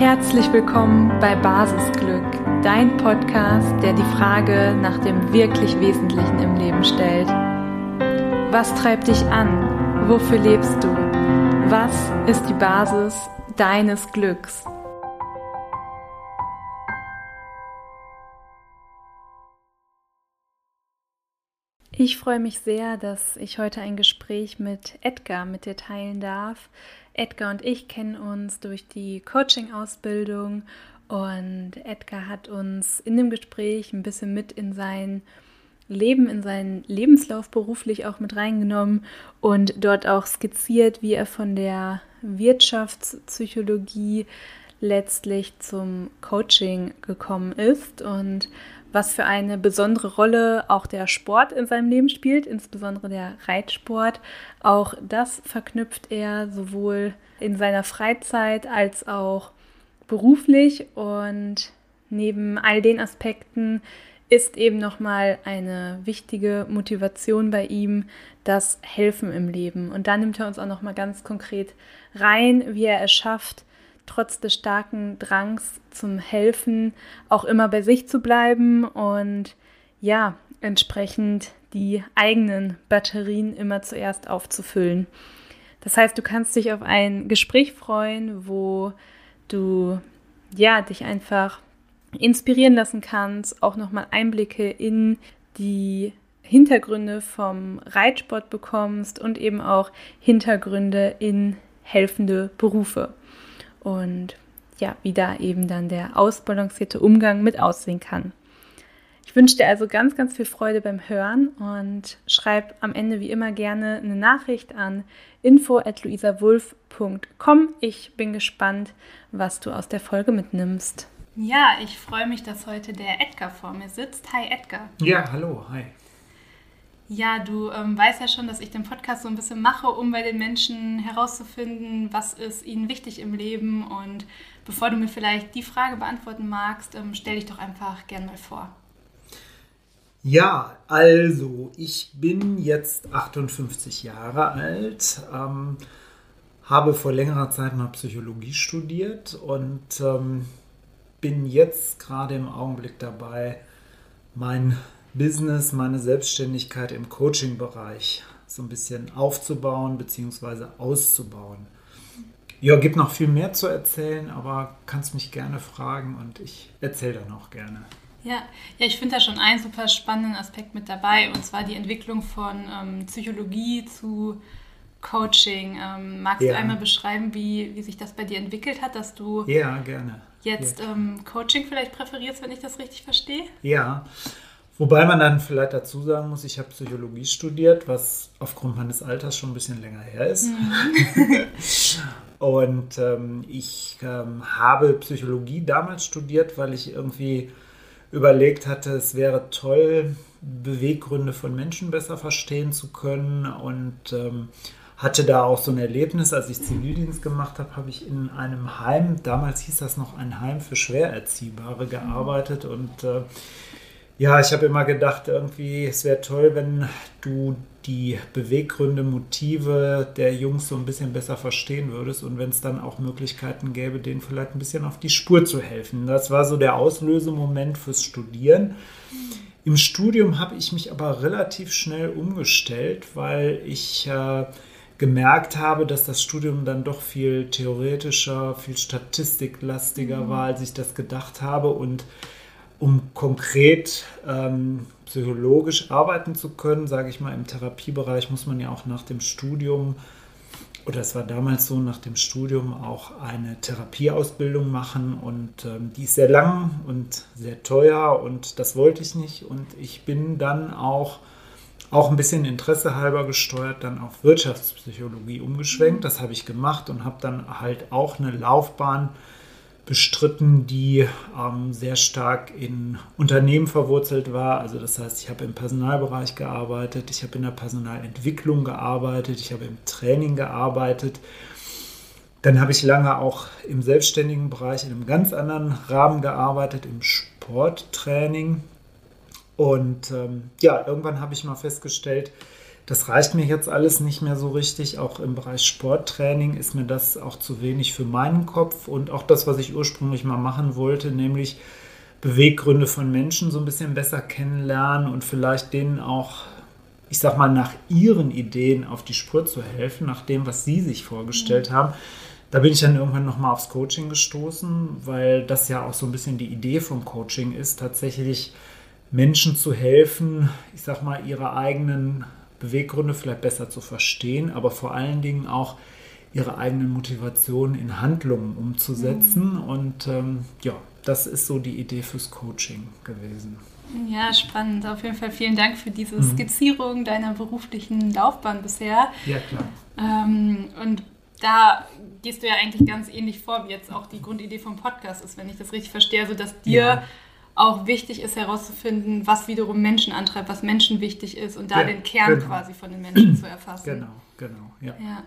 Herzlich willkommen bei Basisglück, dein Podcast, der die Frage nach dem wirklich Wesentlichen im Leben stellt. Was treibt dich an? Wofür lebst du? Was ist die Basis deines Glücks? Ich freue mich sehr, dass ich heute ein Gespräch mit Edgar mit dir teilen darf. Edgar und ich kennen uns durch die Coaching-Ausbildung und Edgar hat uns in dem Gespräch ein bisschen mit in sein Leben, in seinen Lebenslauf beruflich auch mit reingenommen und dort auch skizziert, wie er von der Wirtschaftspsychologie letztlich zum Coaching gekommen ist. Und was für eine besondere Rolle auch der Sport in seinem Leben spielt, insbesondere der Reitsport. Auch das verknüpft er sowohl in seiner Freizeit als auch beruflich und neben all den Aspekten ist eben nochmal eine wichtige Motivation bei ihm das Helfen im Leben. Und da nimmt er uns auch nochmal ganz konkret rein, wie er es schafft, trotz des starken Drangs zum Helfen auch immer bei sich zu bleiben und ja, entsprechend die eigenen Batterien immer zuerst aufzufüllen. Das heißt, du kannst dich auf ein Gespräch freuen, wo du ja dich einfach inspirieren lassen kannst, auch nochmal Einblicke in die Hintergründe vom Reitsport bekommst und eben auch Hintergründe in helfende Berufe und ja, wie da eben dann der ausbalancierte Umgang mit aussehen kann. Ich wünsche dir also ganz, ganz viel Freude beim Hören und schreib am Ende wie immer gerne eine Nachricht an info@luisawulf.com. Ich bin gespannt, was du aus der Folge mitnimmst. Ja, ich freue mich, dass heute der Edgar vor mir sitzt. Hi Edgar. Ja, hallo, hi. Ja, du ähm, weißt ja schon, dass ich den Podcast so ein bisschen mache, um bei den Menschen herauszufinden, was ist ihnen wichtig im Leben. Und bevor du mir vielleicht die Frage beantworten magst, ähm, stell dich doch einfach gern mal vor. Ja, also ich bin jetzt 58 Jahre alt, ähm, habe vor längerer Zeit mal Psychologie studiert und ähm, bin jetzt gerade im Augenblick dabei, mein Business, meine Selbstständigkeit im Coaching-Bereich so ein bisschen aufzubauen bzw. auszubauen. Ja, gibt noch viel mehr zu erzählen, aber kannst mich gerne fragen und ich erzähle dann auch gerne. Ja, ja ich finde da schon einen super spannenden Aspekt mit dabei und zwar die Entwicklung von ähm, Psychologie zu Coaching. Ähm, magst ja. du einmal beschreiben, wie, wie sich das bei dir entwickelt hat, dass du ja, gerne. jetzt ja. Ähm, Coaching vielleicht präferierst, wenn ich das richtig verstehe? Ja, Wobei man dann vielleicht dazu sagen muss, ich habe Psychologie studiert, was aufgrund meines Alters schon ein bisschen länger her ist. Mhm. und ähm, ich ähm, habe Psychologie damals studiert, weil ich irgendwie überlegt hatte, es wäre toll, Beweggründe von Menschen besser verstehen zu können und ähm, hatte da auch so ein Erlebnis, als ich Zivildienst gemacht habe, habe ich in einem Heim, damals hieß das noch ein Heim für Schwererziehbare, gearbeitet und äh, ja, ich habe immer gedacht, irgendwie, es wäre toll, wenn du die Beweggründe, Motive der Jungs so ein bisschen besser verstehen würdest und wenn es dann auch Möglichkeiten gäbe, denen vielleicht ein bisschen auf die Spur zu helfen. Das war so der Auslösemoment fürs Studieren. Im Studium habe ich mich aber relativ schnell umgestellt, weil ich äh, gemerkt habe, dass das Studium dann doch viel theoretischer, viel statistiklastiger mhm. war, als ich das gedacht habe und um konkret ähm, psychologisch arbeiten zu können, sage ich mal, im Therapiebereich muss man ja auch nach dem Studium, oder es war damals so, nach dem Studium auch eine Therapieausbildung machen und ähm, die ist sehr lang und sehr teuer und das wollte ich nicht und ich bin dann auch auch ein bisschen Interesse halber gesteuert dann auf Wirtschaftspsychologie umgeschwenkt. Das habe ich gemacht und habe dann halt auch eine Laufbahn bestritten, die ähm, sehr stark in Unternehmen verwurzelt war. Also das heißt, ich habe im Personalbereich gearbeitet, ich habe in der Personalentwicklung gearbeitet, ich habe im Training gearbeitet. Dann habe ich lange auch im selbstständigen Bereich in einem ganz anderen Rahmen gearbeitet, im Sporttraining. Und ähm, ja, irgendwann habe ich mal festgestellt, das reicht mir jetzt alles nicht mehr so richtig. Auch im Bereich Sporttraining ist mir das auch zu wenig für meinen Kopf und auch das, was ich ursprünglich mal machen wollte, nämlich Beweggründe von Menschen so ein bisschen besser kennenlernen und vielleicht denen auch, ich sag mal, nach ihren Ideen auf die Spur zu helfen, nach dem, was sie sich vorgestellt mhm. haben. Da bin ich dann irgendwann nochmal aufs Coaching gestoßen, weil das ja auch so ein bisschen die Idee vom Coaching ist, tatsächlich Menschen zu helfen, ich sag mal, ihre eigenen Beweggründe vielleicht besser zu verstehen, aber vor allen Dingen auch ihre eigenen Motivationen in Handlungen umzusetzen. Mhm. Und ähm, ja, das ist so die Idee fürs Coaching gewesen. Ja, spannend. Auf jeden Fall vielen Dank für diese mhm. Skizzierung deiner beruflichen Laufbahn bisher. Ja, klar. Ähm, und da gehst du ja eigentlich ganz ähnlich vor, wie jetzt auch die Grundidee vom Podcast ist, wenn ich das richtig verstehe. Also, dass dir ja. Auch wichtig ist, herauszufinden, was wiederum Menschen antreibt, was Menschen wichtig ist und da ja, den Kern genau. quasi von den Menschen zu erfassen. Genau, genau, ja. ja.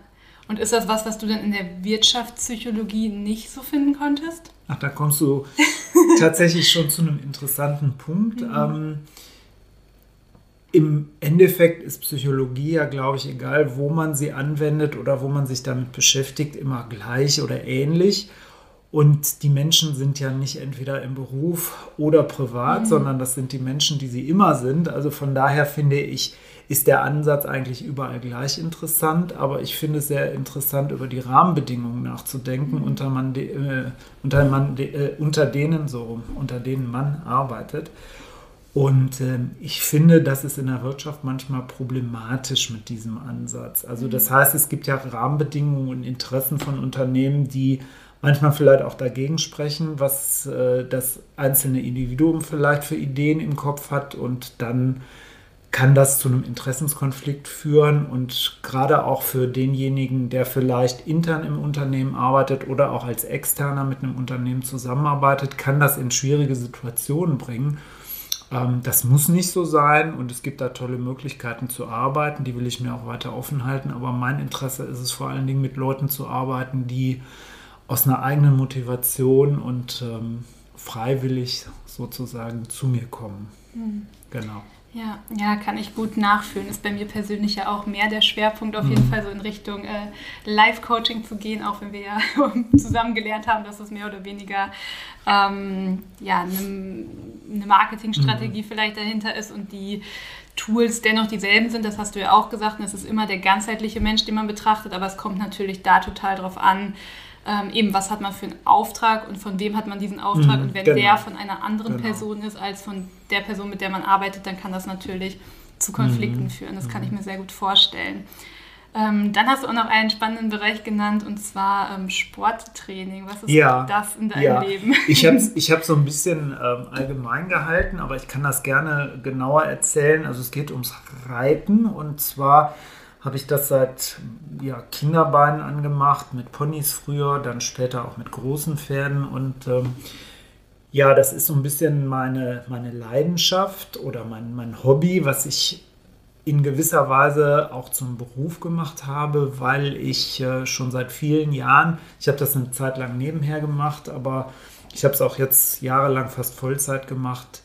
Und ist das was, was du dann in der Wirtschaftspsychologie nicht so finden konntest? Ach, da kommst du tatsächlich schon zu einem interessanten Punkt. Mhm. Ähm, Im Endeffekt ist Psychologie ja, glaube ich, egal, wo man sie anwendet oder wo man sich damit beschäftigt, immer gleich oder ähnlich. Und die Menschen sind ja nicht entweder im Beruf oder privat, mhm. sondern das sind die Menschen, die sie immer sind. Also von daher finde ich, ist der Ansatz eigentlich überall gleich interessant, aber ich finde es sehr interessant, über die Rahmenbedingungen nachzudenken, mhm. unter, man, äh, unter, man, äh, unter denen so, unter denen man arbeitet. Und äh, ich finde, das ist in der Wirtschaft manchmal problematisch mit diesem Ansatz. Also das mhm. heißt, es gibt ja Rahmenbedingungen und Interessen von Unternehmen, die manchmal vielleicht auch dagegen sprechen, was äh, das einzelne Individuum vielleicht für Ideen im Kopf hat und dann kann das zu einem Interessenskonflikt führen und gerade auch für denjenigen, der vielleicht intern im Unternehmen arbeitet oder auch als Externer mit einem Unternehmen zusammenarbeitet, kann das in schwierige Situationen bringen. Ähm, das muss nicht so sein und es gibt da tolle Möglichkeiten zu arbeiten, die will ich mir auch weiter offen halten, aber mein Interesse ist es vor allen Dingen mit Leuten zu arbeiten, die aus einer eigenen Motivation und ähm, freiwillig sozusagen zu mir kommen. Mhm. Genau. Ja, ja, kann ich gut nachfühlen. Ist bei mir persönlich ja auch mehr der Schwerpunkt, auf jeden mhm. Fall so in Richtung äh, Live-Coaching zu gehen, auch wenn wir ja zusammen gelernt haben, dass es mehr oder weniger ähm, ja, eine, eine Marketingstrategie mhm. vielleicht dahinter ist und die Tools dennoch dieselben sind. Das hast du ja auch gesagt. Und es ist immer der ganzheitliche Mensch, den man betrachtet, aber es kommt natürlich da total drauf an, ähm, eben, was hat man für einen Auftrag und von wem hat man diesen Auftrag. Mhm, und wenn genau. der von einer anderen genau. Person ist als von der Person, mit der man arbeitet, dann kann das natürlich zu Konflikten mhm. führen. Das kann ich mhm. mir sehr gut vorstellen. Ähm, dann hast du auch noch einen spannenden Bereich genannt und zwar ähm, Sporttraining. Was ist ja, das in deinem ja. Leben? Ich habe ich hab so ein bisschen ähm, allgemein gehalten, aber ich kann das gerne genauer erzählen. Also es geht ums Reiten und zwar habe ich das seit ja, Kinderbeinen angemacht, mit Ponys früher, dann später auch mit großen Pferden. Und ähm, ja, das ist so ein bisschen meine, meine Leidenschaft oder mein, mein Hobby, was ich in gewisser Weise auch zum Beruf gemacht habe, weil ich äh, schon seit vielen Jahren, ich habe das eine Zeit lang nebenher gemacht, aber ich habe es auch jetzt jahrelang fast Vollzeit gemacht,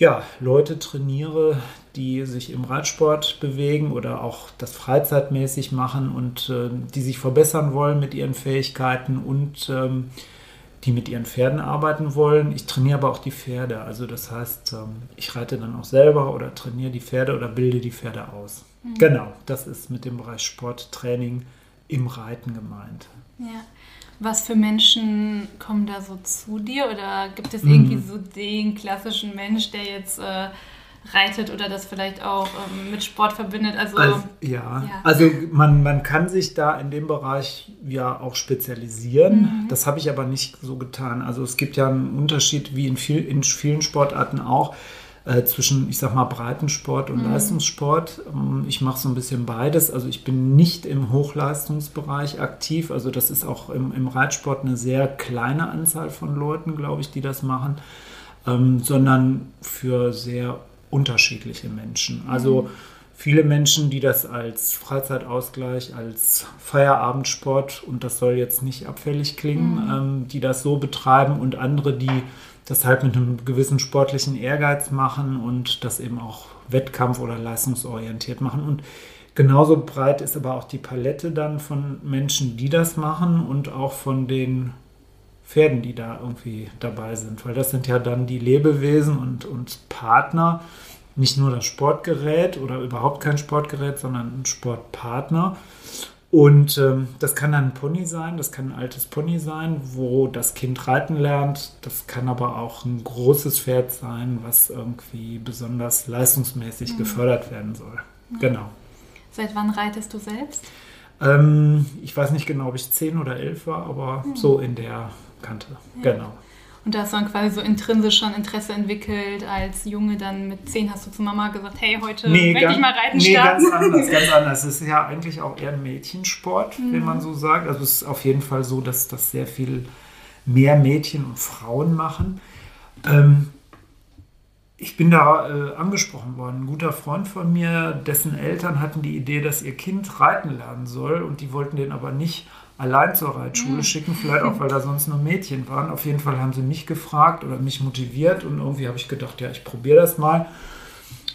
ja, Leute trainiere, die sich im Radsport bewegen oder auch das freizeitmäßig machen und äh, die sich verbessern wollen mit ihren Fähigkeiten und ähm, die mit ihren Pferden arbeiten wollen. Ich trainiere aber auch die Pferde. Also das heißt, ähm, ich reite dann auch selber oder trainiere die Pferde oder bilde die Pferde aus. Mhm. Genau, das ist mit dem Bereich Sporttraining im Reiten gemeint. Ja. Was für Menschen kommen da so zu dir? Oder gibt es irgendwie mhm. so den klassischen Mensch, der jetzt äh, reitet oder das vielleicht auch ähm, mit Sport verbindet? Also, also ja. ja, also man, man kann sich da in dem Bereich ja auch spezialisieren. Mhm. Das habe ich aber nicht so getan. Also es gibt ja einen Unterschied, wie in, viel, in vielen Sportarten auch äh, zwischen, ich sag mal, Breitensport und mhm. Leistungssport. Ähm, ich mache so ein bisschen beides. Also ich bin nicht im Hochleistungsbereich aktiv. Also das ist auch im, im Reitsport eine sehr kleine Anzahl von Leuten, glaube ich, die das machen, ähm, sondern für sehr unterschiedliche Menschen. Also mhm. viele Menschen, die das als Freizeitausgleich, als Feierabendsport, und das soll jetzt nicht abfällig klingen, mhm. ähm, die das so betreiben und andere, die das halt mit einem gewissen sportlichen Ehrgeiz machen und das eben auch Wettkampf- oder leistungsorientiert machen. Und Genauso breit ist aber auch die Palette dann von Menschen, die das machen und auch von den Pferden, die da irgendwie dabei sind. Weil das sind ja dann die Lebewesen und, und Partner, nicht nur das Sportgerät oder überhaupt kein Sportgerät, sondern ein Sportpartner. Und ähm, das kann dann ein Pony sein, das kann ein altes Pony sein, wo das Kind reiten lernt. Das kann aber auch ein großes Pferd sein, was irgendwie besonders leistungsmäßig mhm. gefördert werden soll. Mhm. Genau. Seit wann reitest du selbst? Ähm, ich weiß nicht genau, ob ich zehn oder elf war, aber mhm. so in der Kante. Ja. Genau. Und da hast du dann quasi so intrinsisch schon Interesse entwickelt. Als Junge dann mit zehn hast du zu Mama gesagt, hey, heute nee, will ich mal reiten nee, starten. Ganz anders, ganz anders. Es ist ja eigentlich auch eher ein Mädchensport, mhm. wenn man so sagt. Also es ist auf jeden Fall so, dass das sehr viel mehr Mädchen und Frauen machen. Ähm, ich bin da äh, angesprochen worden. Ein guter Freund von mir, dessen Eltern hatten die Idee, dass ihr Kind reiten lernen soll und die wollten den aber nicht allein zur Reitschule mhm. schicken, vielleicht auch, weil da sonst nur Mädchen waren. Auf jeden Fall haben sie mich gefragt oder mich motiviert und irgendwie habe ich gedacht, ja, ich probiere das mal.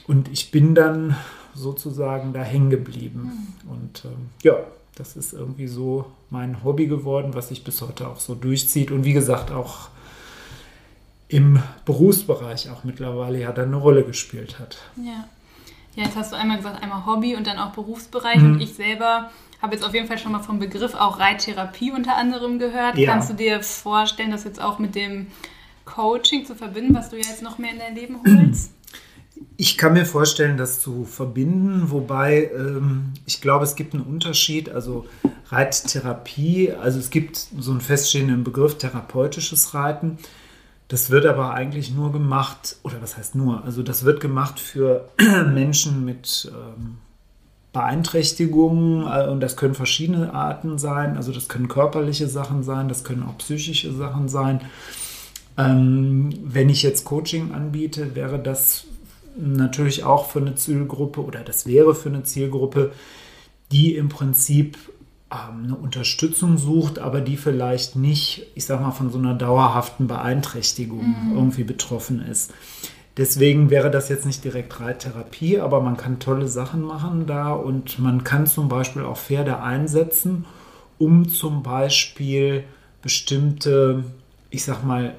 Und ich bin dann sozusagen da hängen geblieben. Mhm. Und ähm, ja, das ist irgendwie so mein Hobby geworden, was sich bis heute auch so durchzieht. Und wie gesagt, auch im Berufsbereich auch mittlerweile ja dann eine Rolle gespielt hat. Ja. Ja, jetzt hast du einmal gesagt, einmal Hobby und dann auch Berufsbereich. Mhm. Und ich selber habe jetzt auf jeden Fall schon mal vom Begriff auch Reittherapie unter anderem gehört. Ja. Kannst du dir vorstellen, das jetzt auch mit dem Coaching zu verbinden, was du ja jetzt noch mehr in dein Leben holst? Ich kann mir vorstellen, das zu verbinden, wobei ähm, ich glaube, es gibt einen Unterschied. Also Reittherapie, also es gibt so einen feststehenden Begriff therapeutisches Reiten. Das wird aber eigentlich nur gemacht, oder was heißt nur? Also das wird gemacht für Menschen mit ähm, Beeinträchtigungen äh, und das können verschiedene Arten sein. Also das können körperliche Sachen sein, das können auch psychische Sachen sein. Ähm, wenn ich jetzt Coaching anbiete, wäre das natürlich auch für eine Zielgruppe oder das wäre für eine Zielgruppe, die im Prinzip ähm, eine Unterstützung sucht, aber die vielleicht nicht, ich sag mal, von so einer dauerhaften Beeinträchtigung mhm. irgendwie betroffen ist. Deswegen wäre das jetzt nicht direkt Reittherapie, aber man kann tolle Sachen machen da und man kann zum Beispiel auch Pferde einsetzen, um zum Beispiel bestimmte, ich sag mal,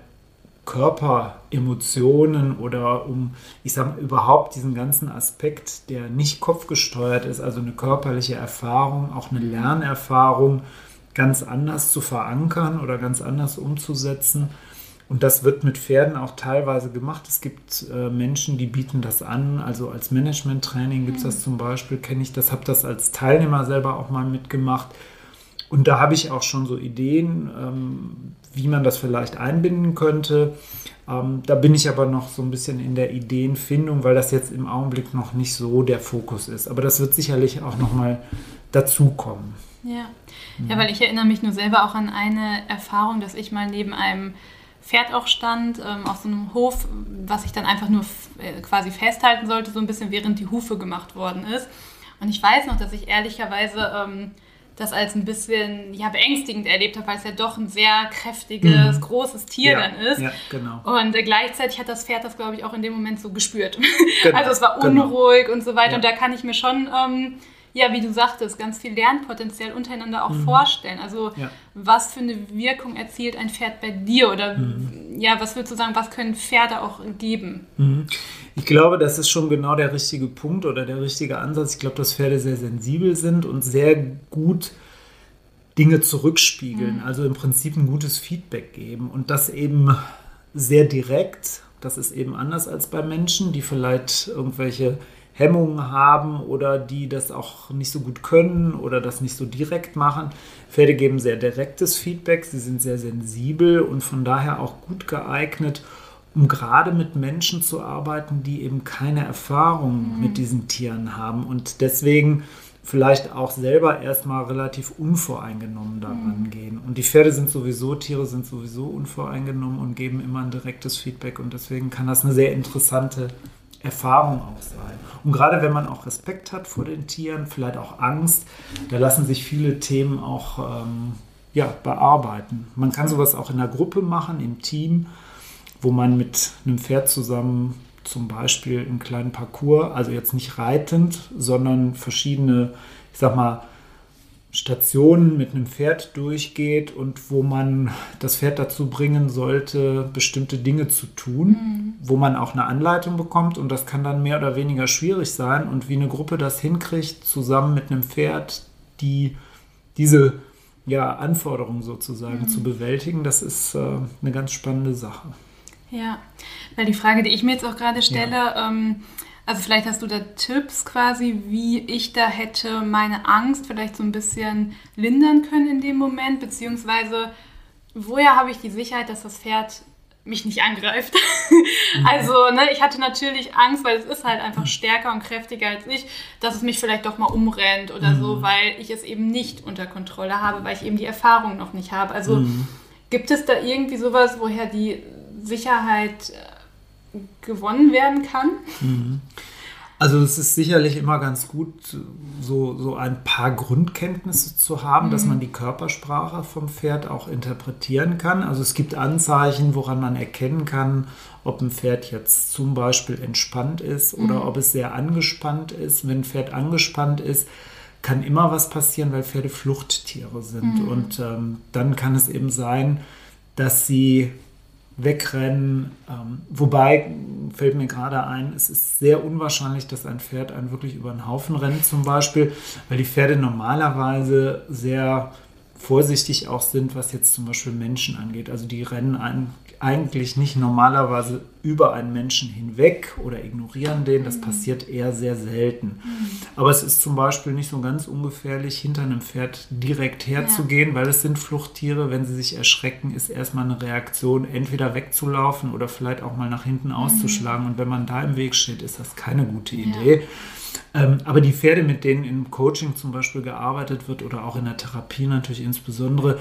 Körperemotionen oder um, ich sage überhaupt diesen ganzen Aspekt, der nicht kopfgesteuert ist, also eine körperliche Erfahrung, auch eine Lernerfahrung ganz anders zu verankern oder ganz anders umzusetzen. Und das wird mit Pferden auch teilweise gemacht. Es gibt äh, Menschen, die bieten das an. Also als Management-Training gibt es das zum Beispiel, kenne ich das, habe das als Teilnehmer selber auch mal mitgemacht. Und da habe ich auch schon so Ideen, ähm, wie man das vielleicht einbinden könnte. Ähm, da bin ich aber noch so ein bisschen in der Ideenfindung, weil das jetzt im Augenblick noch nicht so der Fokus ist. Aber das wird sicherlich auch noch mal dazukommen. Ja. ja, weil ich erinnere mich nur selber auch an eine Erfahrung, dass ich mal neben einem Pferd auch stand, ähm, auf so einem Hof, was ich dann einfach nur äh, quasi festhalten sollte, so ein bisschen während die Hufe gemacht worden ist. Und ich weiß noch, dass ich ehrlicherweise ähm, das als ein bisschen ja, beängstigend erlebt habe, weil es ja doch ein sehr kräftiges, mhm. großes Tier ja, dann ist. Ja, genau. Und äh, gleichzeitig hat das Pferd das, glaube ich, auch in dem Moment so gespürt. Genau, also es war genau. unruhig genau. und so weiter. Ja. Und da kann ich mir schon, ähm, ja, wie du sagtest, ganz viel Lernpotenzial untereinander auch mhm. vorstellen. Also ja. was für eine Wirkung erzielt ein Pferd bei dir? Oder mhm. ja, was würdest du sagen, was können Pferde auch geben? Mhm. Ich glaube, das ist schon genau der richtige Punkt oder der richtige Ansatz. Ich glaube, dass Pferde sehr sensibel sind und sehr gut Dinge zurückspiegeln, mhm. also im Prinzip ein gutes Feedback geben und das eben sehr direkt. Das ist eben anders als bei Menschen, die vielleicht irgendwelche Hemmungen haben oder die das auch nicht so gut können oder das nicht so direkt machen. Pferde geben sehr direktes Feedback, sie sind sehr sensibel und von daher auch gut geeignet, um gerade mit Menschen zu arbeiten, die eben keine Erfahrung mhm. mit diesen Tieren haben und deswegen vielleicht auch selber erstmal relativ unvoreingenommen daran mhm. gehen. Und die Pferde sind sowieso, Tiere sind sowieso unvoreingenommen und geben immer ein direktes Feedback und deswegen kann das eine sehr interessante Erfahrung auch sein. Und gerade wenn man auch Respekt hat vor den Tieren, vielleicht auch Angst, da lassen sich viele Themen auch ähm, ja, bearbeiten. Man kann sowas auch in der Gruppe machen, im Team wo man mit einem Pferd zusammen zum Beispiel einen kleinen Parcours, also jetzt nicht reitend, sondern verschiedene, ich sag mal, Stationen mit einem Pferd durchgeht und wo man das Pferd dazu bringen sollte, bestimmte Dinge zu tun, mhm. wo man auch eine Anleitung bekommt und das kann dann mehr oder weniger schwierig sein und wie eine Gruppe das hinkriegt, zusammen mit einem Pferd, die diese ja, Anforderungen sozusagen mhm. zu bewältigen, das ist äh, eine ganz spannende Sache. Ja, weil die Frage, die ich mir jetzt auch gerade stelle, ja. ähm, also vielleicht hast du da Tipps quasi, wie ich da hätte meine Angst vielleicht so ein bisschen lindern können in dem Moment, beziehungsweise woher habe ich die Sicherheit, dass das Pferd mich nicht angreift. Also, ne, ich hatte natürlich Angst, weil es ist halt einfach stärker und kräftiger als ich, dass es mich vielleicht doch mal umrennt oder mhm. so, weil ich es eben nicht unter Kontrolle habe, weil ich eben die Erfahrung noch nicht habe. Also mhm. gibt es da irgendwie sowas, woher die Sicherheit gewonnen werden kann? Mhm. Also es ist sicherlich immer ganz gut, so, so ein paar Grundkenntnisse zu haben, mhm. dass man die Körpersprache vom Pferd auch interpretieren kann. Also es gibt Anzeichen, woran man erkennen kann, ob ein Pferd jetzt zum Beispiel entspannt ist oder mhm. ob es sehr angespannt ist. Wenn ein Pferd angespannt ist, kann immer was passieren, weil Pferde Fluchttiere sind. Mhm. Und ähm, dann kann es eben sein, dass sie wegrennen. Ähm, wobei fällt mir gerade ein, es ist sehr unwahrscheinlich, dass ein Pferd einen wirklich über den Haufen rennt zum Beispiel, weil die Pferde normalerweise sehr vorsichtig auch sind, was jetzt zum Beispiel Menschen angeht. Also die rennen ein, eigentlich nicht normalerweise über einen Menschen hinweg oder ignorieren den. Das mhm. passiert eher sehr selten. Aber es ist zum Beispiel nicht so ganz ungefährlich, hinter einem Pferd direkt herzugehen, ja. weil es sind Fluchttiere. Wenn sie sich erschrecken, ist erstmal eine Reaktion, entweder wegzulaufen oder vielleicht auch mal nach hinten mhm. auszuschlagen. Und wenn man da im Weg steht, ist das keine gute Idee. Ja. Ähm, aber die Pferde, mit denen im Coaching zum Beispiel gearbeitet wird oder auch in der Therapie natürlich insbesondere,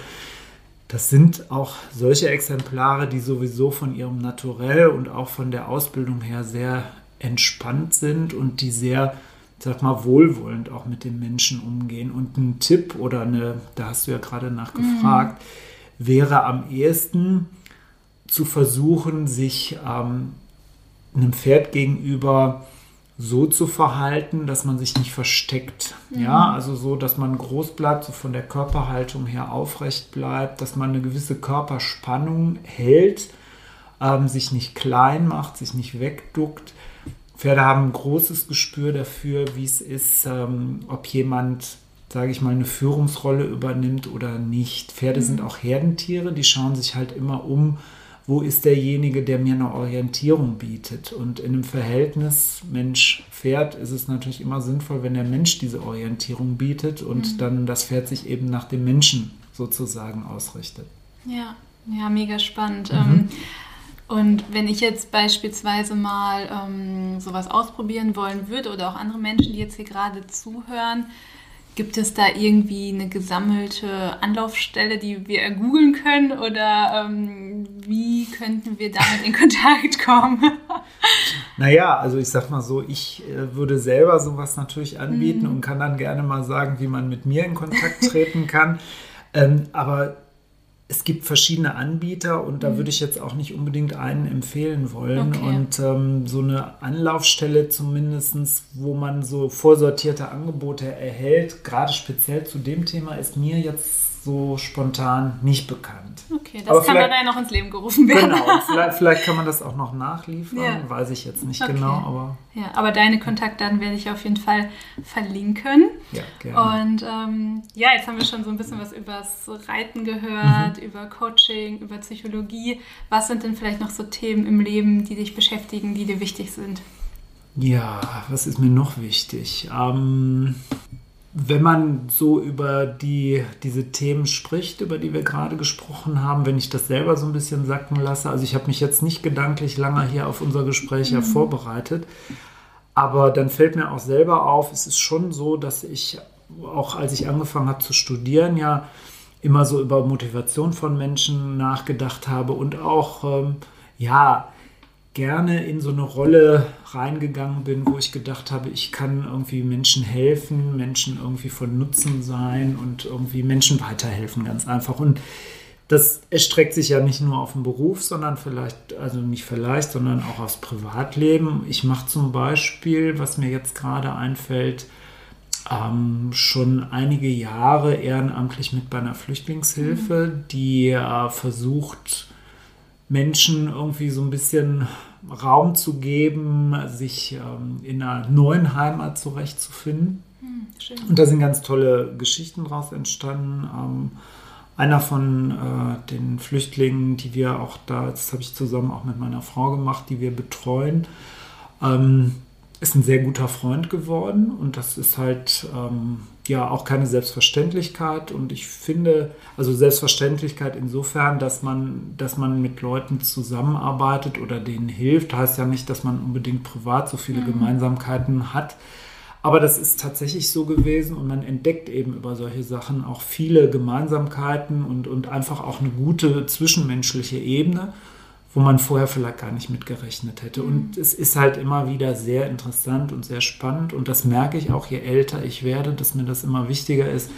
das sind auch solche Exemplare, die sowieso von ihrem Naturell und auch von der Ausbildung her sehr entspannt sind und die sehr, sag mal, wohlwollend auch mit den Menschen umgehen. Und ein Tipp oder eine, da hast du ja gerade nachgefragt, mhm. wäre am ehesten zu versuchen, sich ähm, einem Pferd gegenüber so zu verhalten, dass man sich nicht versteckt. Mhm. Ja, also so, dass man groß bleibt, so von der Körperhaltung her aufrecht bleibt, dass man eine gewisse Körperspannung hält, ähm, sich nicht klein macht, sich nicht wegduckt. Pferde haben ein großes Gespür dafür, wie es ist, ähm, ob jemand, sage ich mal, eine Führungsrolle übernimmt oder nicht. Pferde mhm. sind auch Herdentiere, die schauen sich halt immer um, wo ist derjenige, der mir eine Orientierung bietet. Und in einem Verhältnis Mensch-Pferd ist es natürlich immer sinnvoll, wenn der Mensch diese Orientierung bietet und mhm. dann das Pferd sich eben nach dem Menschen sozusagen ausrichtet. Ja, ja, mega spannend. Mhm. Ähm, und wenn ich jetzt beispielsweise mal ähm, sowas ausprobieren wollen würde oder auch andere Menschen, die jetzt hier gerade zuhören, Gibt es da irgendwie eine gesammelte Anlaufstelle, die wir googeln können oder ähm, wie könnten wir damit in Kontakt kommen? naja, also ich sag mal so, ich äh, würde selber sowas natürlich anbieten mhm. und kann dann gerne mal sagen, wie man mit mir in Kontakt treten kann. ähm, aber es gibt verschiedene Anbieter und da mhm. würde ich jetzt auch nicht unbedingt einen empfehlen wollen. Okay. Und ähm, so eine Anlaufstelle zumindest, wo man so vorsortierte Angebote erhält, gerade speziell zu dem Thema, ist mir jetzt so spontan nicht bekannt. Okay, das Aber kann dann ja noch ins Leben gerufen werden. Genau, vielleicht, vielleicht kann man das auch noch nachliefern, ja. weiß ich jetzt nicht okay. genau. Aber ja, aber deine Kontaktdaten werde ich auf jeden Fall verlinken. Ja, gerne. Und ähm, ja, jetzt haben wir schon so ein bisschen was übers Reiten gehört, mhm. über Coaching, über Psychologie. Was sind denn vielleicht noch so Themen im Leben, die dich beschäftigen, die dir wichtig sind? Ja, was ist mir noch wichtig? Ähm, wenn man so über die, diese Themen spricht, über die wir gerade gesprochen haben, wenn ich das selber so ein bisschen sacken lasse, also ich habe mich jetzt nicht gedanklich lange hier auf unser Gespräch ja mhm. vorbereitet, aber dann fällt mir auch selber auf, es ist schon so, dass ich auch als ich angefangen habe zu studieren, ja immer so über Motivation von Menschen nachgedacht habe und auch, ähm, ja, gerne in so eine Rolle reingegangen bin, wo ich gedacht habe, ich kann irgendwie Menschen helfen, Menschen irgendwie von Nutzen sein und irgendwie Menschen weiterhelfen, ganz einfach. Und das erstreckt sich ja nicht nur auf den Beruf, sondern vielleicht, also nicht vielleicht, sondern auch aufs Privatleben. Ich mache zum Beispiel, was mir jetzt gerade einfällt, ähm, schon einige Jahre ehrenamtlich mit bei einer Flüchtlingshilfe, mhm. die äh, versucht, Menschen irgendwie so ein bisschen Raum zu geben, sich ähm, in einer neuen Heimat zurechtzufinden. Mhm, Und da sind ganz tolle Geschichten draus entstanden. Ähm, einer von äh, den Flüchtlingen, die wir auch da, das habe ich zusammen auch mit meiner Frau gemacht, die wir betreuen, ähm, ist ein sehr guter Freund geworden und das ist halt ähm, ja auch keine Selbstverständlichkeit und ich finde, also Selbstverständlichkeit insofern, dass man, dass man mit Leuten zusammenarbeitet oder denen hilft, heißt ja nicht, dass man unbedingt privat so viele mhm. Gemeinsamkeiten hat. Aber das ist tatsächlich so gewesen und man entdeckt eben über solche Sachen auch viele Gemeinsamkeiten und, und einfach auch eine gute zwischenmenschliche Ebene, wo man vorher vielleicht gar nicht mit gerechnet hätte. Und mhm. es ist halt immer wieder sehr interessant und sehr spannend und das merke ich auch, je älter ich werde, dass mir das immer wichtiger ist,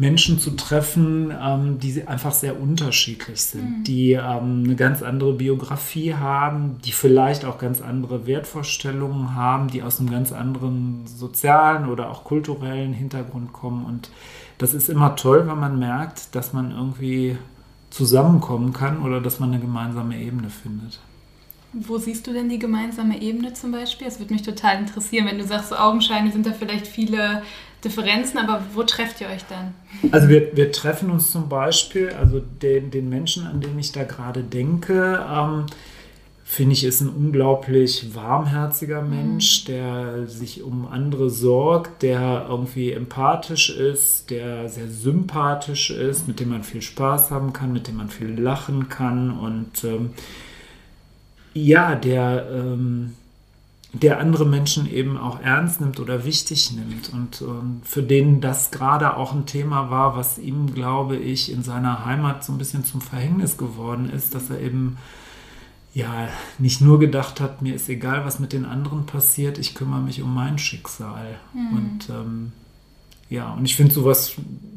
Menschen zu treffen, ähm, die einfach sehr unterschiedlich sind, mhm. die ähm, eine ganz andere Biografie haben, die vielleicht auch ganz andere Wertvorstellungen haben, die aus einem ganz anderen sozialen oder auch kulturellen Hintergrund kommen. Und das ist immer toll, wenn man merkt, dass man irgendwie zusammenkommen kann oder dass man eine gemeinsame Ebene findet. Wo siehst du denn die gemeinsame Ebene zum Beispiel? Es würde mich total interessieren, wenn du sagst, so augenscheinlich sind da vielleicht viele Differenzen, aber wo trefft ihr euch dann? Also wir, wir treffen uns zum Beispiel, also den, den Menschen, an den ich da gerade denke, ähm, finde ich, ist ein unglaublich warmherziger mhm. Mensch, der sich um andere sorgt, der irgendwie empathisch ist, der sehr sympathisch ist, mit dem man viel Spaß haben kann, mit dem man viel lachen kann und ähm, ja, der ähm, der andere Menschen eben auch ernst nimmt oder wichtig nimmt und, und für den das gerade auch ein Thema war, was ihm, glaube ich, in seiner Heimat so ein bisschen zum Verhängnis geworden ist, dass er eben ja nicht nur gedacht hat, mir ist egal, was mit den anderen passiert, ich kümmere mich um mein Schicksal. Mhm. Und ähm, ja, und ich finde sowas,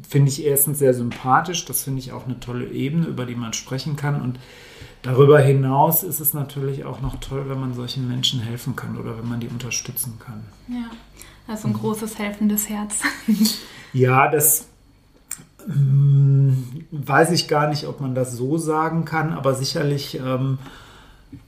finde ich erstens sehr sympathisch, das finde ich auch eine tolle Ebene, über die man sprechen kann und Darüber hinaus ist es natürlich auch noch toll, wenn man solchen Menschen helfen kann oder wenn man die unterstützen kann. Ja, also ein mhm. großes helfendes Herz. ja, das ähm, weiß ich gar nicht, ob man das so sagen kann, aber sicherlich ähm,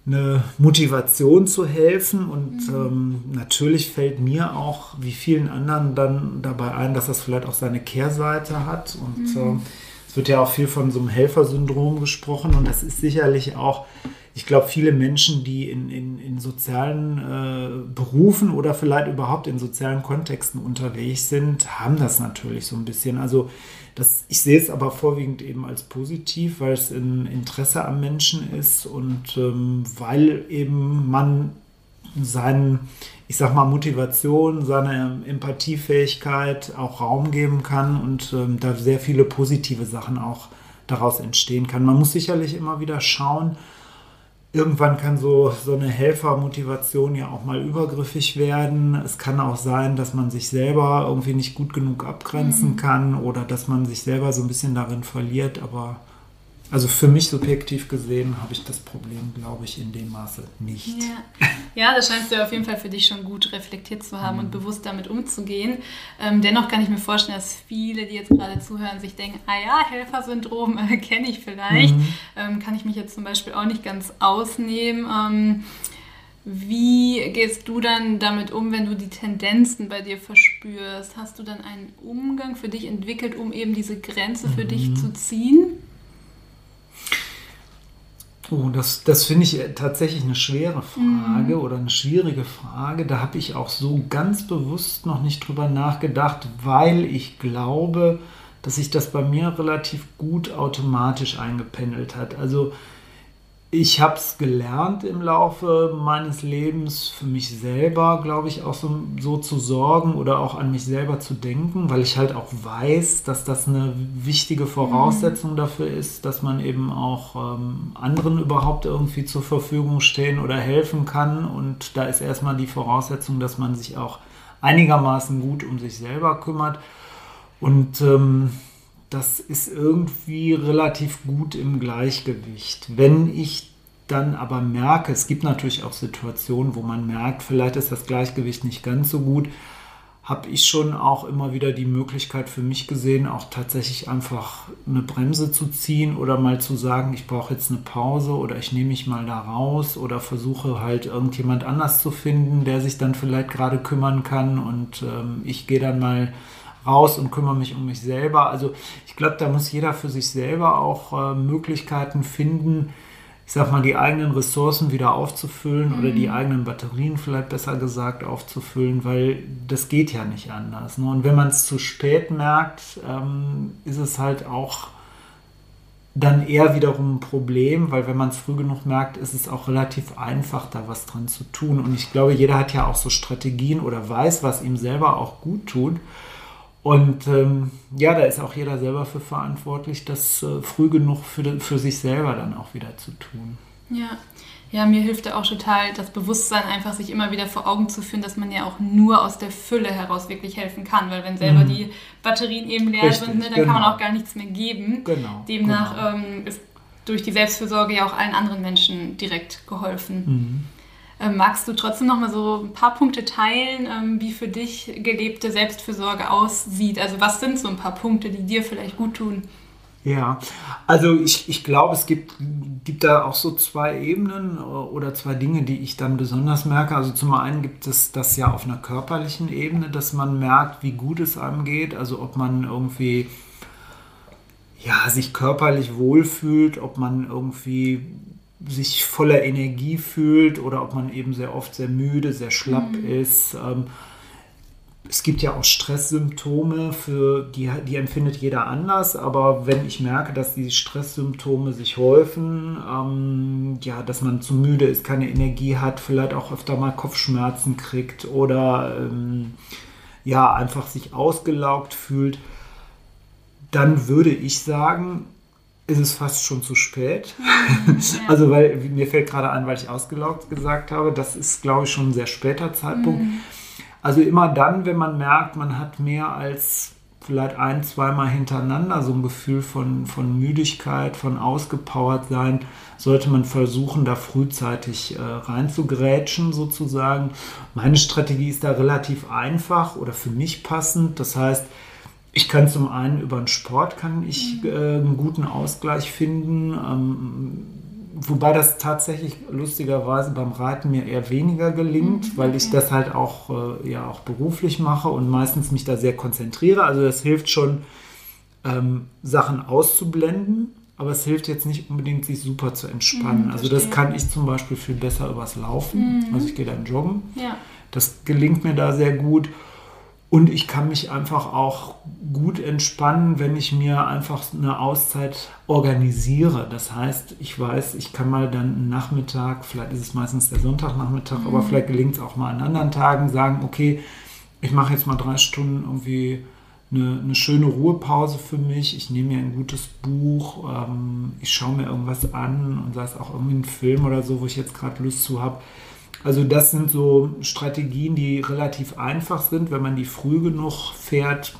eine Motivation zu helfen und mhm. ähm, natürlich fällt mir auch, wie vielen anderen, dann dabei ein, dass das vielleicht auch seine Kehrseite hat und mhm. äh, es wird ja auch viel von so einem Helfersyndrom gesprochen und das ist sicherlich auch, ich glaube, viele Menschen, die in, in, in sozialen äh, Berufen oder vielleicht überhaupt in sozialen Kontexten unterwegs sind, haben das natürlich so ein bisschen. Also das, ich sehe es aber vorwiegend eben als positiv, weil es ein Interesse am Menschen ist und ähm, weil eben man seinen ich sag mal, Motivation, seine Empathiefähigkeit auch Raum geben kann und ähm, da sehr viele positive Sachen auch daraus entstehen kann. Man muss sicherlich immer wieder schauen, irgendwann kann so, so eine Helfermotivation ja auch mal übergriffig werden. Es kann auch sein, dass man sich selber irgendwie nicht gut genug abgrenzen mhm. kann oder dass man sich selber so ein bisschen darin verliert, aber also für mich subjektiv gesehen habe ich das Problem, glaube ich, in dem Maße nicht. Ja. ja, das scheinst du auf jeden Fall für dich schon gut reflektiert zu haben mhm. und bewusst damit umzugehen. Ähm, dennoch kann ich mir vorstellen, dass viele, die jetzt gerade zuhören, sich denken, ah ja, Helfersyndrom äh, kenne ich vielleicht. Mhm. Ähm, kann ich mich jetzt zum Beispiel auch nicht ganz ausnehmen. Ähm, wie gehst du dann damit um, wenn du die Tendenzen bei dir verspürst? Hast du dann einen Umgang für dich entwickelt, um eben diese Grenze für mhm. dich zu ziehen? Oh, das, das finde ich tatsächlich eine schwere Frage mhm. oder eine schwierige Frage. Da habe ich auch so ganz bewusst noch nicht drüber nachgedacht, weil ich glaube, dass sich das bei mir relativ gut automatisch eingependelt hat. Also ich habe es gelernt im Laufe meines Lebens für mich selber, glaube ich, auch so, so, zu sorgen oder auch an mich selber zu denken, weil ich halt auch weiß, dass das eine wichtige Voraussetzung mhm. dafür ist, dass man eben auch ähm, anderen überhaupt irgendwie zur Verfügung stehen oder helfen kann. Und da ist erstmal die Voraussetzung, dass man sich auch einigermaßen gut um sich selber kümmert. Und ähm, das ist irgendwie relativ gut im Gleichgewicht. Wenn ich dann aber merke, es gibt natürlich auch Situationen, wo man merkt, vielleicht ist das Gleichgewicht nicht ganz so gut, habe ich schon auch immer wieder die Möglichkeit für mich gesehen, auch tatsächlich einfach eine Bremse zu ziehen oder mal zu sagen, ich brauche jetzt eine Pause oder ich nehme mich mal da raus oder versuche halt irgendjemand anders zu finden, der sich dann vielleicht gerade kümmern kann und ähm, ich gehe dann mal raus und kümmere mich um mich selber. Also ich glaube, da muss jeder für sich selber auch äh, Möglichkeiten finden, ich sag mal, die eigenen Ressourcen wieder aufzufüllen mhm. oder die mhm. eigenen Batterien vielleicht besser gesagt aufzufüllen, weil das geht ja nicht anders. Ne? Und wenn man es zu spät merkt, ähm, ist es halt auch dann eher wiederum ein Problem, weil wenn man es früh genug merkt, ist es auch relativ einfach, da was dran zu tun. Und ich glaube, jeder hat ja auch so Strategien oder weiß, was ihm selber auch gut tut. Und ähm, ja, da ist auch jeder selber für verantwortlich, das äh, früh genug für, für sich selber dann auch wieder zu tun. Ja. Ja, mir hilft da auch total das Bewusstsein, einfach sich immer wieder vor Augen zu führen, dass man ja auch nur aus der Fülle heraus wirklich helfen kann. Weil wenn selber mhm. die Batterien eben leer Richtig, sind, ne, dann genau. kann man genau. auch gar nichts mehr geben. Genau, Demnach genau. Ähm, ist durch die Selbstfürsorge ja auch allen anderen Menschen direkt geholfen. Mhm. Ähm, magst du trotzdem noch mal so ein paar Punkte teilen, ähm, wie für dich gelebte Selbstfürsorge aussieht? Also was sind so ein paar Punkte, die dir vielleicht gut tun? Ja, also ich, ich glaube, es gibt, gibt da auch so zwei Ebenen oder zwei Dinge, die ich dann besonders merke. Also zum einen gibt es das ja auf einer körperlichen Ebene, dass man merkt, wie gut es einem geht. Also ob man irgendwie ja, sich körperlich wohlfühlt, ob man irgendwie sich voller Energie fühlt oder ob man eben sehr oft sehr müde, sehr schlapp mhm. ist. Ähm, es gibt ja auch Stresssymptome, für die, die empfindet jeder anders, aber wenn ich merke, dass die Stresssymptome sich häufen, ähm, ja, dass man zu müde ist, keine Energie hat, vielleicht auch öfter mal Kopfschmerzen kriegt oder ähm, ja, einfach sich ausgelaugt fühlt, dann würde ich sagen, ist es fast schon zu spät. Mhm, also, weil mir fällt gerade ein, weil ich ausgelaugt gesagt habe, das ist, glaube ich, schon ein sehr später Zeitpunkt. Mhm. Also immer dann, wenn man merkt, man hat mehr als vielleicht ein, zweimal hintereinander so ein Gefühl von, von Müdigkeit, von ausgepowert sein, sollte man versuchen, da frühzeitig äh, reinzugrätschen sozusagen. Meine Strategie ist da relativ einfach oder für mich passend. Das heißt, ich kann zum einen über den Sport kann ich mhm. äh, einen guten Ausgleich finden, ähm, wobei das tatsächlich lustigerweise beim Reiten mir eher weniger gelingt, mhm. weil ich das halt auch äh, ja auch beruflich mache und meistens mich da sehr konzentriere. Also das hilft schon, ähm, Sachen auszublenden, aber es hilft jetzt nicht unbedingt, sich super zu entspannen. Mhm, also das kann ich zum Beispiel viel besser übers Laufen. Mhm. Also ich gehe dann joggen. Ja. Das gelingt mir da sehr gut. Und ich kann mich einfach auch gut entspannen, wenn ich mir einfach eine Auszeit organisiere. Das heißt, ich weiß, ich kann mal dann einen Nachmittag, vielleicht ist es meistens der Sonntagnachmittag, mhm. aber vielleicht gelingt es auch mal an anderen Tagen, sagen, okay, ich mache jetzt mal drei Stunden irgendwie eine, eine, schöne Ruhepause für mich. Ich nehme mir ein gutes Buch, ähm, ich schaue mir irgendwas an und sei es auch irgendwie ein Film oder so, wo ich jetzt gerade Lust zu habe. Also das sind so Strategien, die relativ einfach sind. Wenn man die früh genug fährt,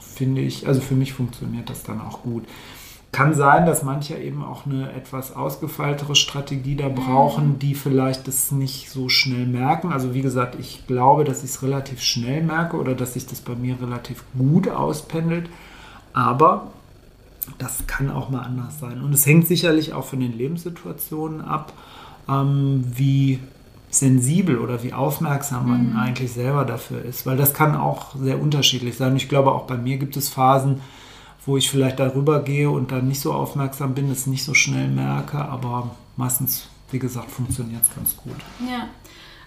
finde ich, also für mich funktioniert das dann auch gut. Kann sein, dass manche eben auch eine etwas ausgefeiltere Strategie da brauchen, die vielleicht das nicht so schnell merken. Also wie gesagt, ich glaube, dass ich es relativ schnell merke oder dass sich das bei mir relativ gut auspendelt. Aber das kann auch mal anders sein. Und es hängt sicherlich auch von den Lebenssituationen ab, ähm, wie sensibel oder wie aufmerksam man mhm. eigentlich selber dafür ist, weil das kann auch sehr unterschiedlich sein. Ich glaube, auch bei mir gibt es Phasen, wo ich vielleicht darüber gehe und dann nicht so aufmerksam bin, es nicht so schnell merke, aber meistens, wie gesagt, funktioniert es ganz gut. Ja.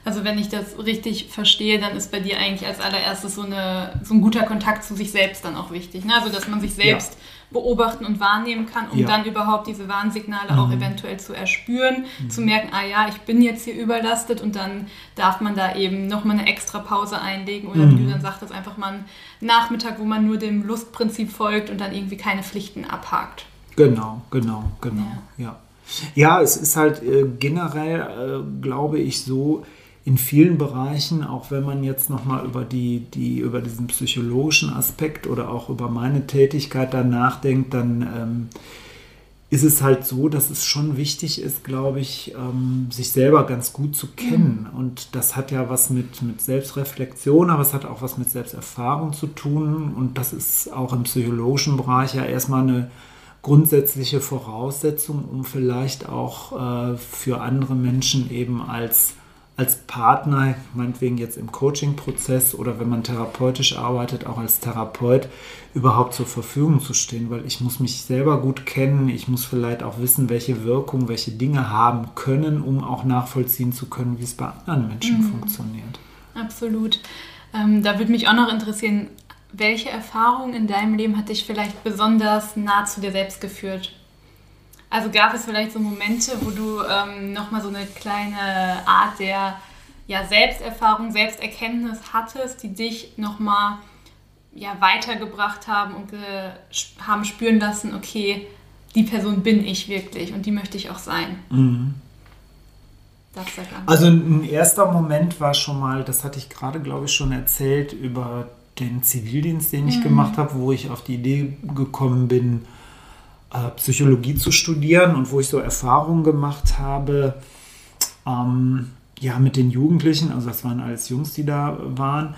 Also wenn ich das richtig verstehe, dann ist bei dir eigentlich als allererstes so, eine, so ein guter Kontakt zu sich selbst dann auch wichtig. Ne? Also dass man sich selbst ja. beobachten und wahrnehmen kann, um ja. dann überhaupt diese Warnsignale mhm. auch eventuell zu erspüren, mhm. zu merken, ah ja, ich bin jetzt hier überlastet und dann darf man da eben nochmal eine extra Pause einlegen oder mhm. wie du dann sagtest, einfach mal einen Nachmittag, wo man nur dem Lustprinzip folgt und dann irgendwie keine Pflichten abhakt. Genau, genau, genau, ja. Ja, ja es ist halt äh, generell, äh, glaube ich, so, in vielen Bereichen, auch wenn man jetzt nochmal über, die, die, über diesen psychologischen Aspekt oder auch über meine Tätigkeit dann nachdenkt, dann ähm, ist es halt so, dass es schon wichtig ist, glaube ich, ähm, sich selber ganz gut zu kennen. Mhm. Und das hat ja was mit, mit Selbstreflexion, aber es hat auch was mit Selbsterfahrung zu tun. Und das ist auch im psychologischen Bereich ja erstmal eine grundsätzliche Voraussetzung, um vielleicht auch äh, für andere Menschen eben als als Partner, meinetwegen jetzt im Coaching-Prozess oder wenn man therapeutisch arbeitet, auch als Therapeut überhaupt zur Verfügung zu stehen, weil ich muss mich selber gut kennen, ich muss vielleicht auch wissen, welche Wirkung, welche Dinge haben können, um auch nachvollziehen zu können, wie es bei anderen Menschen mhm. funktioniert. Absolut. Ähm, da würde mich auch noch interessieren, welche Erfahrung in deinem Leben hat dich vielleicht besonders nah zu dir selbst geführt? Also gab es vielleicht so Momente, wo du ähm, nochmal so eine kleine Art der ja, Selbsterfahrung, Selbsterkenntnis hattest, die dich nochmal ja, weitergebracht haben und haben spüren lassen, okay, die Person bin ich wirklich und die möchte ich auch sein. Mhm. Also ein erster Moment war schon mal, das hatte ich gerade, glaube ich, schon erzählt, über den Zivildienst, den ich mhm. gemacht habe, wo ich auf die Idee gekommen bin, äh, Psychologie zu studieren und wo ich so Erfahrungen gemacht habe, ähm, ja, mit den Jugendlichen, also das waren alles Jungs, die da waren,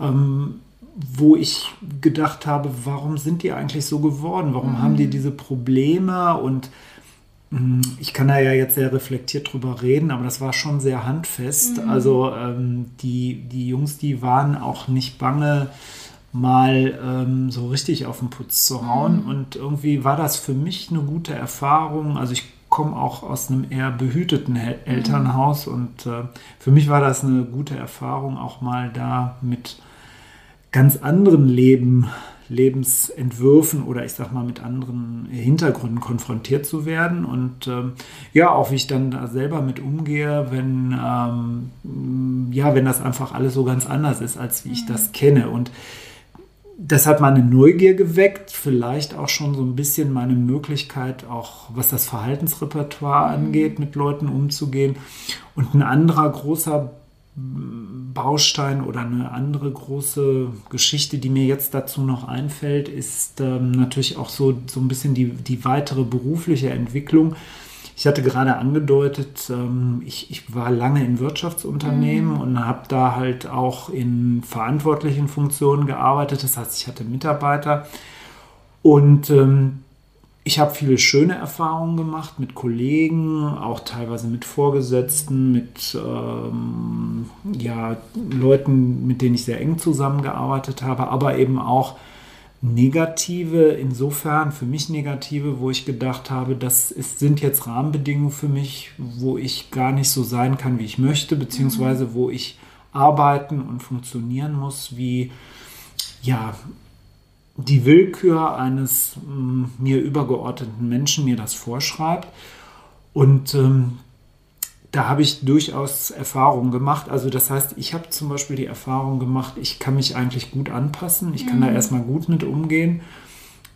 ähm, wo ich gedacht habe, warum sind die eigentlich so geworden? Warum mhm. haben die diese Probleme? Und mh, hm, ich kann da ja jetzt sehr reflektiert drüber reden, aber das war schon sehr handfest. Mhm. Also ähm, die, die Jungs, die waren auch nicht bange, mal ähm, so richtig auf den Putz zu hauen. Mhm. Und irgendwie war das für mich eine gute Erfahrung. Also ich komme auch aus einem eher behüteten mhm. Elternhaus und äh, für mich war das eine gute Erfahrung, auch mal da mit ganz anderen Leben, Lebensentwürfen oder ich sag mal mit anderen Hintergründen konfrontiert zu werden. Und ähm, ja, auch wie ich dann da selber mit umgehe, wenn, ähm, ja, wenn das einfach alles so ganz anders ist, als wie ich das mhm. kenne. Und das hat meine Neugier geweckt, vielleicht auch schon so ein bisschen meine Möglichkeit, auch was das Verhaltensrepertoire mhm. angeht, mit Leuten umzugehen. Und ein anderer großer Baustein oder eine andere große Geschichte, die mir jetzt dazu noch einfällt, ist ähm, natürlich auch so, so ein bisschen die, die weitere berufliche Entwicklung. Ich hatte gerade angedeutet, ähm, ich, ich, war lange in Wirtschaftsunternehmen mhm. und habe da halt auch in verantwortlichen Funktionen gearbeitet. Das heißt, ich hatte Mitarbeiter und ähm, ich habe viele schöne Erfahrungen gemacht mit Kollegen, auch teilweise mit Vorgesetzten, mit ähm, ja, Leuten, mit denen ich sehr eng zusammengearbeitet habe, aber eben auch negative, insofern für mich negative, wo ich gedacht habe, das ist, sind jetzt Rahmenbedingungen für mich, wo ich gar nicht so sein kann, wie ich möchte, beziehungsweise mhm. wo ich arbeiten und funktionieren muss, wie ja, die Willkür eines mm, mir übergeordneten Menschen mir das vorschreibt. Und ähm, da habe ich durchaus Erfahrungen gemacht. Also das heißt, ich habe zum Beispiel die Erfahrung gemacht, ich kann mich eigentlich gut anpassen, ich kann mhm. da erstmal gut mit umgehen.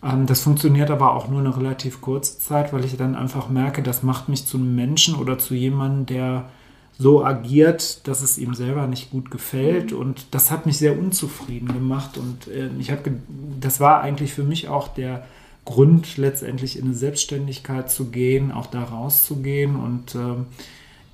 Ähm, das funktioniert aber auch nur eine relativ kurze Zeit, weil ich dann einfach merke, das macht mich zu einem Menschen oder zu jemandem, der so agiert, dass es ihm selber nicht gut gefällt. Mhm. Und das hat mich sehr unzufrieden gemacht. Und äh, ich habe, das war eigentlich für mich auch der Grund, letztendlich in eine Selbstständigkeit zu gehen, auch da rauszugehen und ähm,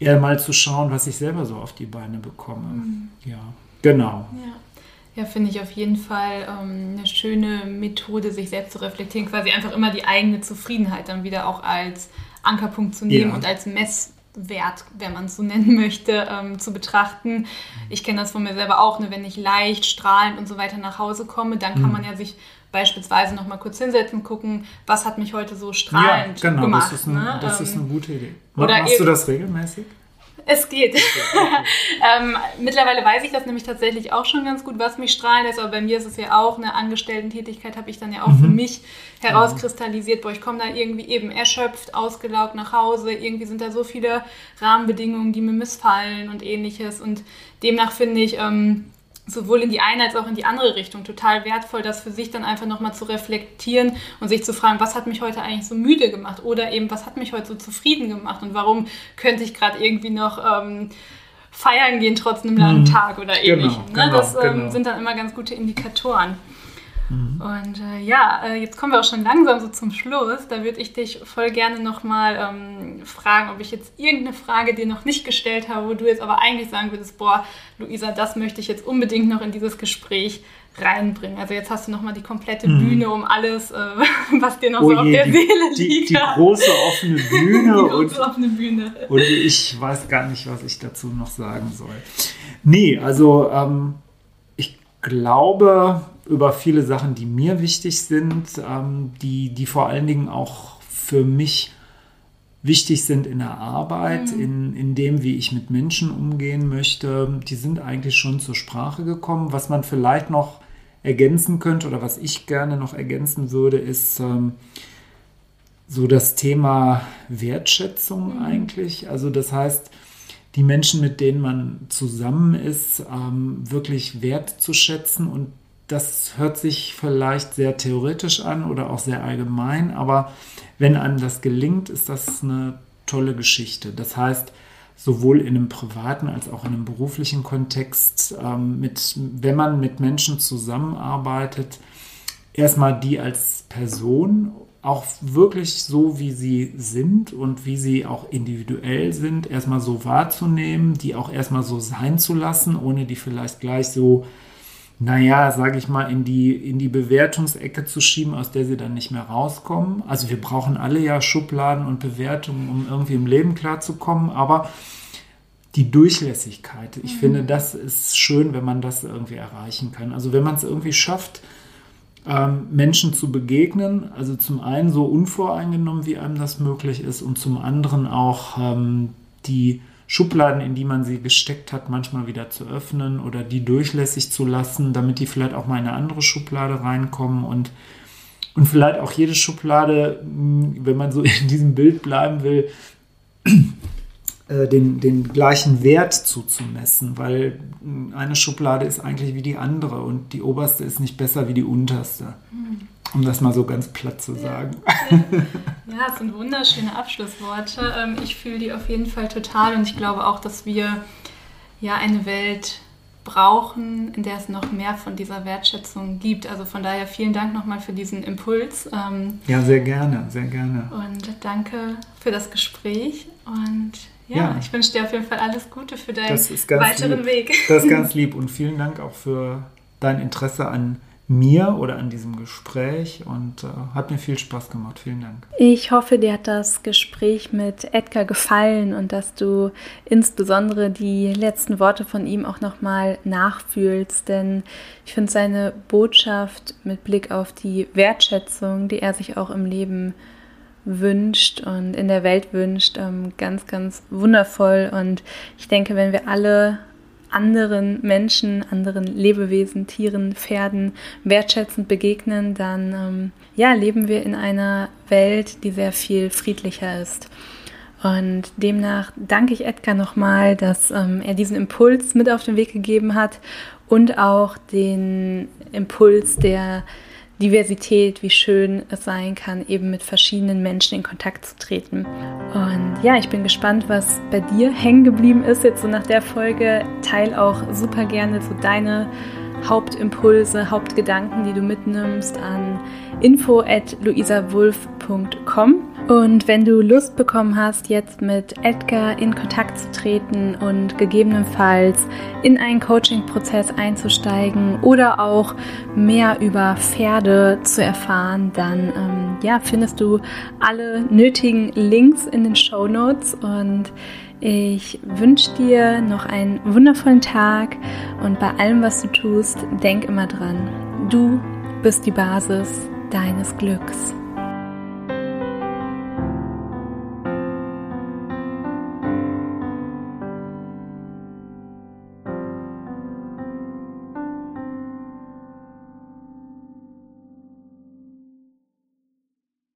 eher mal zu schauen, was ich selber so auf die Beine bekomme. Mhm. Ja, genau. Ja. ja finde ich auf jeden Fall ähm, eine schöne Methode, sich selbst zu reflektieren, quasi einfach immer die eigene Zufriedenheit dann wieder auch als Ankerpunkt zu nehmen ja. und als Messwert, wenn man es so nennen möchte, ähm, zu betrachten. Ich kenne das von mir selber auch, ne? wenn ich leicht, strahlend und so weiter nach Hause komme, dann kann mhm. man ja sich beispielsweise noch mal kurz hinsetzen, gucken, was hat mich heute so strahlend ja, genau, gemacht. Das ist eine, ne? das ist eine gute Idee. Oder Machst du das regelmäßig? Es geht. ähm, mittlerweile weiß ich das nämlich tatsächlich auch schon ganz gut, was mich strahlen lässt. Aber bei mir ist es ja auch eine Angestellten-Tätigkeit, habe ich dann ja auch mhm. für mich herauskristallisiert. Boah, ich komme da irgendwie eben erschöpft, ausgelaugt nach Hause. Irgendwie sind da so viele Rahmenbedingungen, die mir missfallen und ähnliches. Und demnach finde ich, ähm, sowohl in die eine als auch in die andere Richtung total wertvoll, das für sich dann einfach nochmal zu reflektieren und sich zu fragen, was hat mich heute eigentlich so müde gemacht oder eben, was hat mich heute so zufrieden gemacht und warum könnte ich gerade irgendwie noch ähm, feiern gehen trotz einem langen mhm. Tag oder genau, ähnlichem. Genau, ne? Das ähm, genau. sind dann immer ganz gute Indikatoren. Mhm. Und äh, ja, äh, jetzt kommen wir auch schon langsam so zum Schluss. Da würde ich dich voll gerne nochmal ähm, fragen, ob ich jetzt irgendeine Frage dir noch nicht gestellt habe, wo du jetzt aber eigentlich sagen würdest, boah, Luisa, das möchte ich jetzt unbedingt noch in dieses Gespräch reinbringen. Also jetzt hast du nochmal die komplette mhm. Bühne um alles, äh, was dir noch oh so je, auf der die, Seele die, liegt. Die große offene Bühne. die große und, offene Bühne. Und ich weiß gar nicht, was ich dazu noch sagen soll. Nee, also ähm, ich glaube, über viele Sachen, die mir wichtig sind, ähm, die, die vor allen Dingen auch für mich wichtig sind in der Arbeit, mhm. in, in dem, wie ich mit Menschen umgehen möchte, die sind eigentlich schon zur Sprache gekommen. Was man vielleicht noch ergänzen könnte oder was ich gerne noch ergänzen würde, ist ähm, so das Thema Wertschätzung mhm. eigentlich. Also das heißt, die Menschen, mit denen man zusammen ist, ähm, wirklich wertzuschätzen und das hört sich vielleicht sehr theoretisch an oder auch sehr allgemein, aber wenn einem das gelingt, ist das eine tolle Geschichte. Das heißt, sowohl in einem privaten als auch in einem beruflichen Kontext, ähm, mit, wenn man mit Menschen zusammenarbeitet, erstmal die als Person auch wirklich so, wie sie sind und wie sie auch individuell sind, erstmal so wahrzunehmen, die auch erstmal so sein zu lassen, ohne die vielleicht gleich so naja, sage ich mal, in die, in die Bewertungsecke zu schieben, aus der sie dann nicht mehr rauskommen. Also wir brauchen alle ja Schubladen und Bewertungen, um irgendwie im Leben klarzukommen, aber die Durchlässigkeit, ich mhm. finde, das ist schön, wenn man das irgendwie erreichen kann. Also wenn man es irgendwie schafft, ähm, Menschen zu begegnen, also zum einen so unvoreingenommen, wie einem das möglich ist, und zum anderen auch ähm, die Schubladen, in die man sie gesteckt hat, manchmal wieder zu öffnen oder die durchlässig zu lassen, damit die vielleicht auch mal in eine andere Schublade reinkommen und, und vielleicht auch jede Schublade, hm, wenn man so in diesem Bild bleiben will, äh, den, den gleichen Wert zuzumessen, weil hm, eine Schublade ist eigentlich wie die andere und die oberste ist nicht besser wie die unterste. Mhm. Um das mal so ganz platt zu sagen. Ja, das sind wunderschöne Abschlussworte. Ähm, ich fühle die auf jeden Fall total und ich glaube auch, dass wir ja eine Welt brauchen, in der es noch mehr von dieser Wertschätzung gibt. Also von daher vielen Dank nochmal für diesen Impuls. Ähm, ja, sehr gerne, sehr gerne. Und danke für das Gespräch und ja, ja. ich wünsche dir auf jeden Fall alles Gute für deinen weiteren lieb. Weg. Das ist ganz lieb und vielen Dank auch für dein Interesse an mir oder an diesem Gespräch und äh, hat mir viel Spaß gemacht. Vielen Dank. Ich hoffe, dir hat das Gespräch mit Edgar gefallen und dass du insbesondere die letzten Worte von ihm auch nochmal nachfühlst, denn ich finde seine Botschaft mit Blick auf die Wertschätzung, die er sich auch im Leben wünscht und in der Welt wünscht, ähm, ganz, ganz wundervoll. Und ich denke, wenn wir alle anderen Menschen, anderen Lebewesen, Tieren, Pferden wertschätzend begegnen, dann ähm, ja, leben wir in einer Welt, die sehr viel friedlicher ist. Und demnach danke ich Edgar nochmal, dass ähm, er diesen Impuls mit auf den Weg gegeben hat und auch den Impuls der Diversität, wie schön es sein kann, eben mit verschiedenen Menschen in Kontakt zu treten. Und ja, ich bin gespannt, was bei dir hängen geblieben ist jetzt so nach der Folge. Teil auch super gerne so deine Hauptimpulse, Hauptgedanken, die du mitnimmst an info at luisawulf.com. Und wenn du Lust bekommen hast, jetzt mit Edgar in Kontakt zu treten und gegebenenfalls in einen Coaching-Prozess einzusteigen oder auch mehr über Pferde zu erfahren, dann ähm, ja, findest du alle nötigen Links in den Show Notes und ich wünsche dir noch einen wundervollen Tag und bei allem, was du tust, denk immer dran. Du bist die Basis deines Glücks.